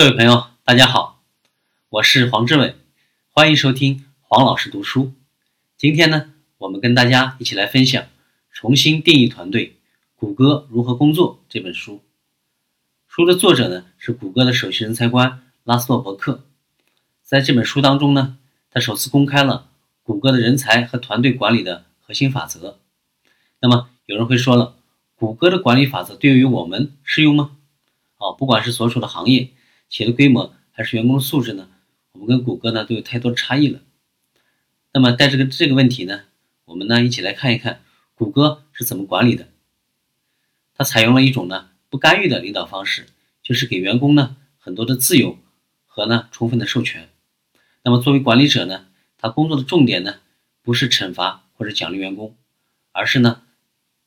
各位朋友，大家好，我是黄志伟，欢迎收听黄老师读书。今天呢，我们跟大家一起来分享《重新定义团队：谷歌如何工作》这本书。书的作者呢是谷歌的首席人才官拉斯洛伯克。在这本书当中呢，他首次公开了谷歌的人才和团队管理的核心法则。那么有人会说了，谷歌的管理法则对于我们适用吗？哦，不管是所处的行业。企业的规模还是员工的素质呢？我们跟谷歌呢都有太多差异了。那么带这个这个问题呢，我们呢一起来看一看谷歌是怎么管理的。它采用了一种呢不干预的领导方式，就是给员工呢很多的自由和呢充分的授权。那么作为管理者呢，他工作的重点呢不是惩罚或者奖励员工，而是呢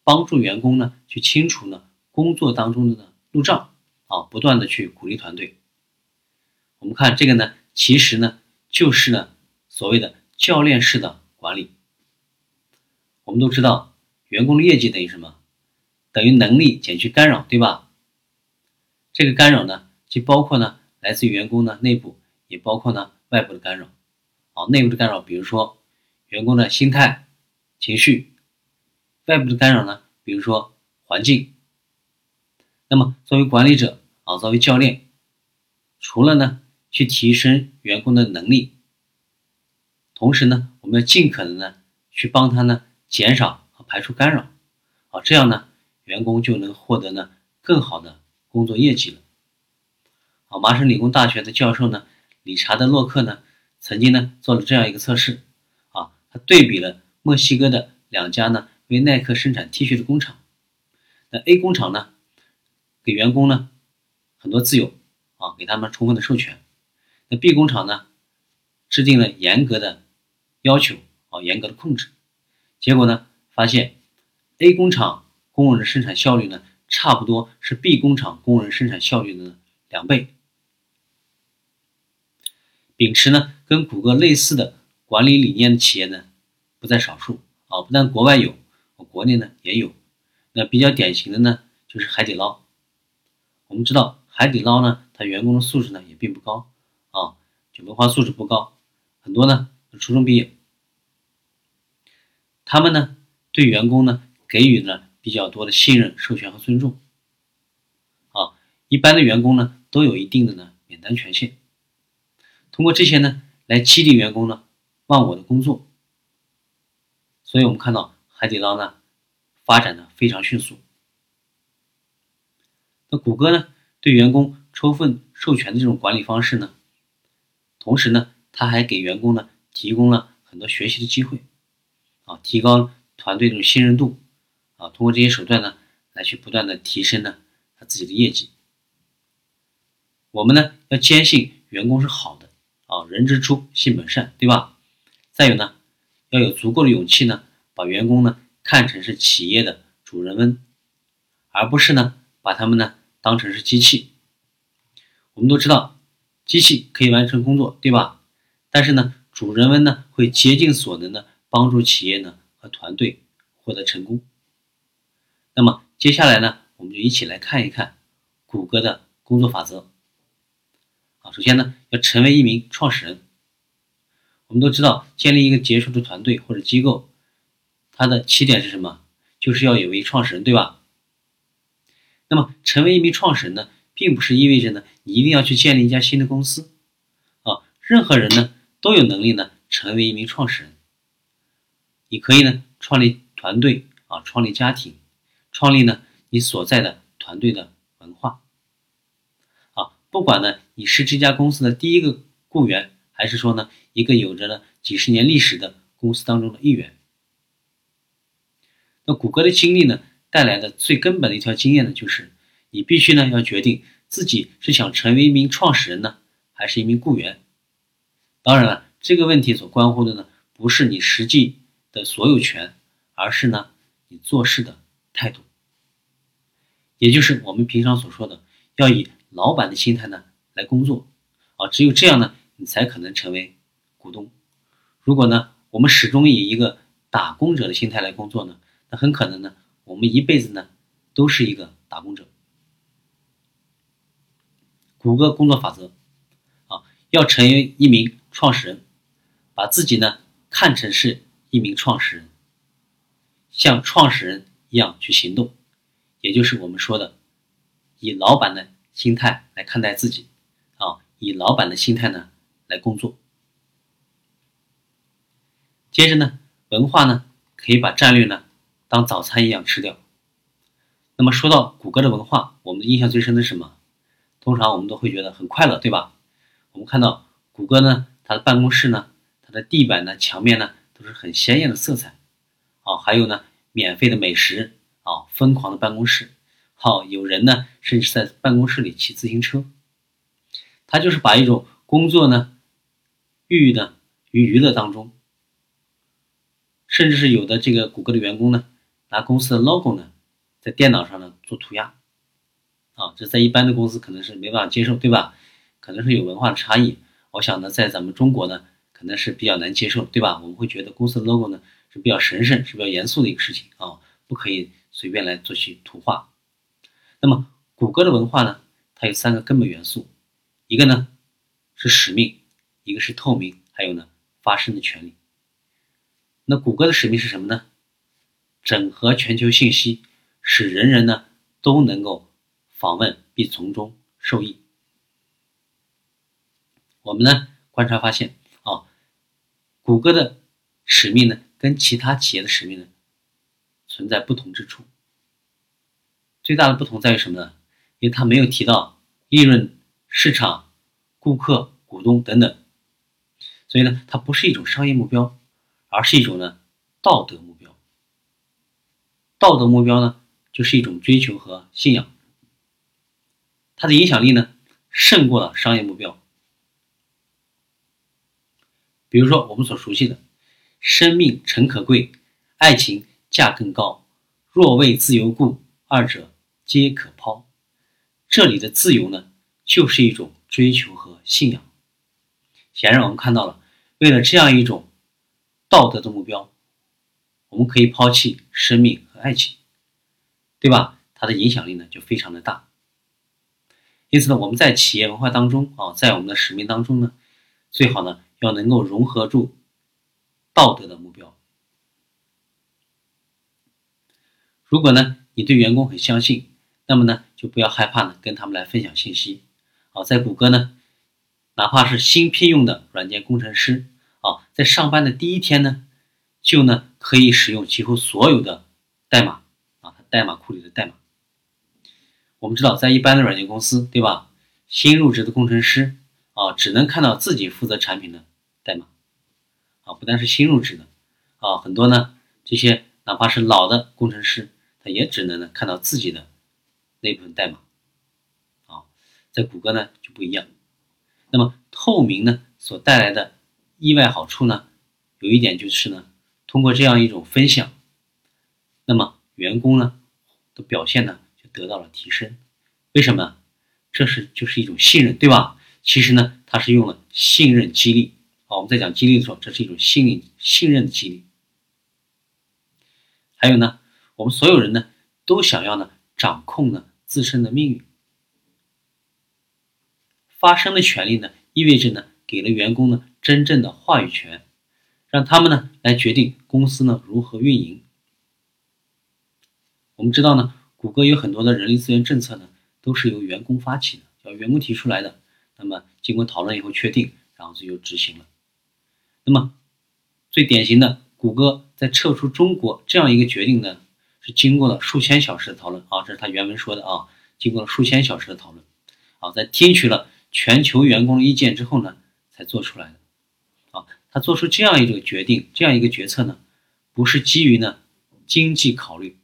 帮助员工呢去清除呢工作当中的呢路障啊，不断的去鼓励团队。我们看这个呢，其实呢就是呢所谓的教练式的管理。我们都知道，员工的业绩等于什么？等于能力减去干扰，对吧？这个干扰呢，既包括呢来自于员工的内部，也包括呢外部的干扰。啊，内部的干扰，比如说员工的心态、情绪；外部的干扰呢，比如说环境。那么作为管理者啊，作为教练，除了呢。去提升员工的能力，同时呢，我们要尽可能呢去帮他呢减少和排除干扰，啊，这样呢员工就能获得呢更好的工作业绩了。啊，麻省理工大学的教授呢理查德洛克呢曾经呢做了这样一个测试，啊，他对比了墨西哥的两家呢为耐克生产 T 恤的工厂，那 A 工厂呢给员工呢很多自由，啊，给他们充分的授权。那 B 工厂呢，制定了严格的要求啊，严格的控制，结果呢，发现 A 工厂工人的生产效率呢，差不多是 B 工厂工人生产效率的两倍。秉持呢跟谷歌类似的管理理念的企业呢，不在少数啊，不但国外有，国内呢也有。那比较典型的呢，就是海底捞。我们知道海底捞呢，它员工的素质呢也并不高。文化素质不高，很多呢初中毕业，他们呢对员工呢给予呢比较多的信任、授权和尊重。啊，一般的员工呢都有一定的呢免单权限，通过这些呢来激励员工呢忘我的工作。所以我们看到海底捞呢发展的非常迅速。那谷歌呢对员工充分授权的这种管理方式呢？同时呢，他还给员工呢提供了很多学习的机会，啊，提高团队的信任度，啊，通过这些手段呢，来去不断的提升呢他自己的业绩。我们呢要坚信员工是好的，啊，人之初性本善，对吧？再有呢，要有足够的勇气呢，把员工呢看成是企业的主人翁，而不是呢把他们呢当成是机器。我们都知道。机器可以完成工作，对吧？但是呢，主人翁呢会竭尽所能的帮助企业呢和团队获得成功。那么接下来呢，我们就一起来看一看谷歌的工作法则。啊，首先呢，要成为一名创始人。我们都知道，建立一个杰出的团队或者机构，它的起点是什么？就是要有位创始人，对吧？那么成为一名创始人呢？并不是意味着呢，你一定要去建立一家新的公司，啊，任何人呢都有能力呢成为一名创始人。你可以呢创立团队啊，创立家庭，创立呢你所在的团队的文化，啊，不管呢你是这家公司的第一个雇员，还是说呢一个有着呢几十年历史的公司当中的一员。那谷歌的经历呢带来的最根本的一条经验呢就是。你必须呢要决定自己是想成为一名创始人呢，还是一名雇员。当然了，这个问题所关乎的呢，不是你实际的所有权，而是呢你做事的态度。也就是我们平常所说的，要以老板的心态呢来工作啊，只有这样呢，你才可能成为股东。如果呢，我们始终以一个打工者的心态来工作呢，那很可能呢，我们一辈子呢都是一个打工者。谷歌工作法则啊，要成为一名创始人，把自己呢看成是一名创始人，像创始人一样去行动，也就是我们说的以老板的心态来看待自己啊，以老板的心态呢来工作。接着呢，文化呢可以把战略呢当早餐一样吃掉。那么说到谷歌的文化，我们的印象最深的是什么？通常我们都会觉得很快乐，对吧？我们看到谷歌呢，它的办公室呢，它的地板呢、墙面呢，都是很鲜艳的色彩，啊，还有呢，免费的美食，啊，疯狂的办公室，好，有人呢，甚至在办公室里骑自行车，他就是把一种工作呢，寓呢于娱乐当中，甚至是有的这个谷歌的员工呢，拿公司的 logo 呢，在电脑上呢做涂鸦。啊，这在一般的公司可能是没办法接受，对吧？可能是有文化的差异。我想呢，在咱们中国呢，可能是比较难接受，对吧？我们会觉得公司的 logo 呢是比较神圣、是比较严肃的一个事情啊，不可以随便来做去图画。那么，谷歌的文化呢，它有三个根本元素，一个呢是使命，一个是透明，还有呢发声的权利。那谷歌的使命是什么呢？整合全球信息，使人人呢都能够。访问并从中受益。我们呢观察发现啊，谷歌的使命呢跟其他企业的使命呢存在不同之处。最大的不同在于什么呢？因为它没有提到利润、市场、顾客、股东等等，所以呢它不是一种商业目标，而是一种呢道德目标。道德目标呢就是一种追求和信仰。它的影响力呢，胜过了商业目标。比如说我们所熟悉的“生命诚可贵，爱情价更高，若为自由故，二者皆可抛。”这里的自由呢，就是一种追求和信仰。显然，我们看到了，为了这样一种道德的目标，我们可以抛弃生命和爱情，对吧？它的影响力呢，就非常的大。因此呢，我们在企业文化当中啊，在我们的使命当中呢，最好呢要能够融合住道德的目标。如果呢你对员工很相信，那么呢就不要害怕呢跟他们来分享信息。啊，在谷歌呢，哪怕是新聘用的软件工程师啊，在上班的第一天呢，就呢可以使用几乎所有的代码啊，代码库里的代码。我们知道，在一般的软件公司，对吧？新入职的工程师啊，只能看到自己负责产品的代码啊，不但是新入职的啊，很多呢，这些哪怕是老的工程师，他也只能呢看到自己的那部分代码啊。在谷歌呢就不一样。那么透明呢所带来的意外好处呢，有一点就是呢，通过这样一种分享，那么员工呢的表现呢。得到了提升，为什么？这是就是一种信任，对吧？其实呢，它是用了信任激励。好，我们在讲激励的时候，这是一种信任信任的激励。还有呢，我们所有人呢，都想要呢，掌控呢自身的命运。发声的权利呢，意味着呢，给了员工呢真正的话语权，让他们呢来决定公司呢如何运营。我们知道呢。谷歌有很多的人力资源政策呢，都是由员工发起的，叫员工提出来的。那么经过讨论以后确定，然后就又执行了。那么最典型的，谷歌在撤出中国这样一个决定呢，是经过了数千小时的讨论啊，这是他原文说的啊，经过了数千小时的讨论啊，在听取了全球员工的意见之后呢，才做出来的。啊，他做出这样一个决定，这样一个决策呢，不是基于呢经济考虑。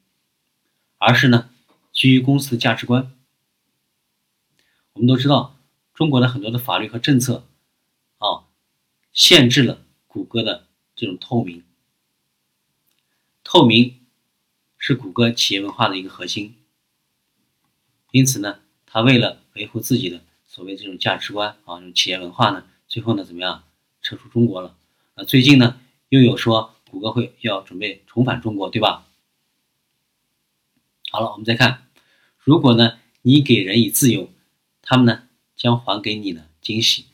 而是呢，基于公司的价值观。我们都知道，中国的很多的法律和政策，啊，限制了谷歌的这种透明。透明是谷歌企业文化的一个核心。因此呢，他为了维护自己的所谓这种价值观啊，这种企业文化呢，最后呢，怎么样撤出中国了？啊，最近呢，又有说谷歌会要准备重返中国，对吧？好了，我们再看，如果呢，你给人以自由，他们呢将还给你的惊喜。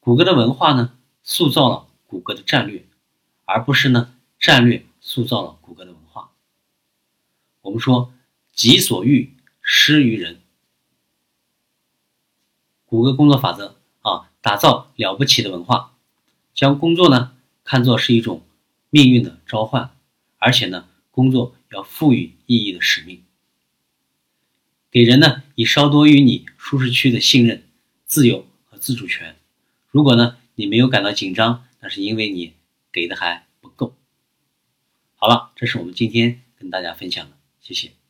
谷歌的文化呢，塑造了谷歌的战略，而不是呢战略塑造了谷歌的文化。我们说“己所欲，施于人”。谷歌工作法则啊，打造了不起的文化，将工作呢看作是一种命运的召唤，而且呢，工作要赋予意义的使命，给人呢以稍多于你舒适区的信任、自由和自主权。如果呢，你没有感到紧张，那是因为你给的还不够。好了，这是我们今天跟大家分享的，谢谢。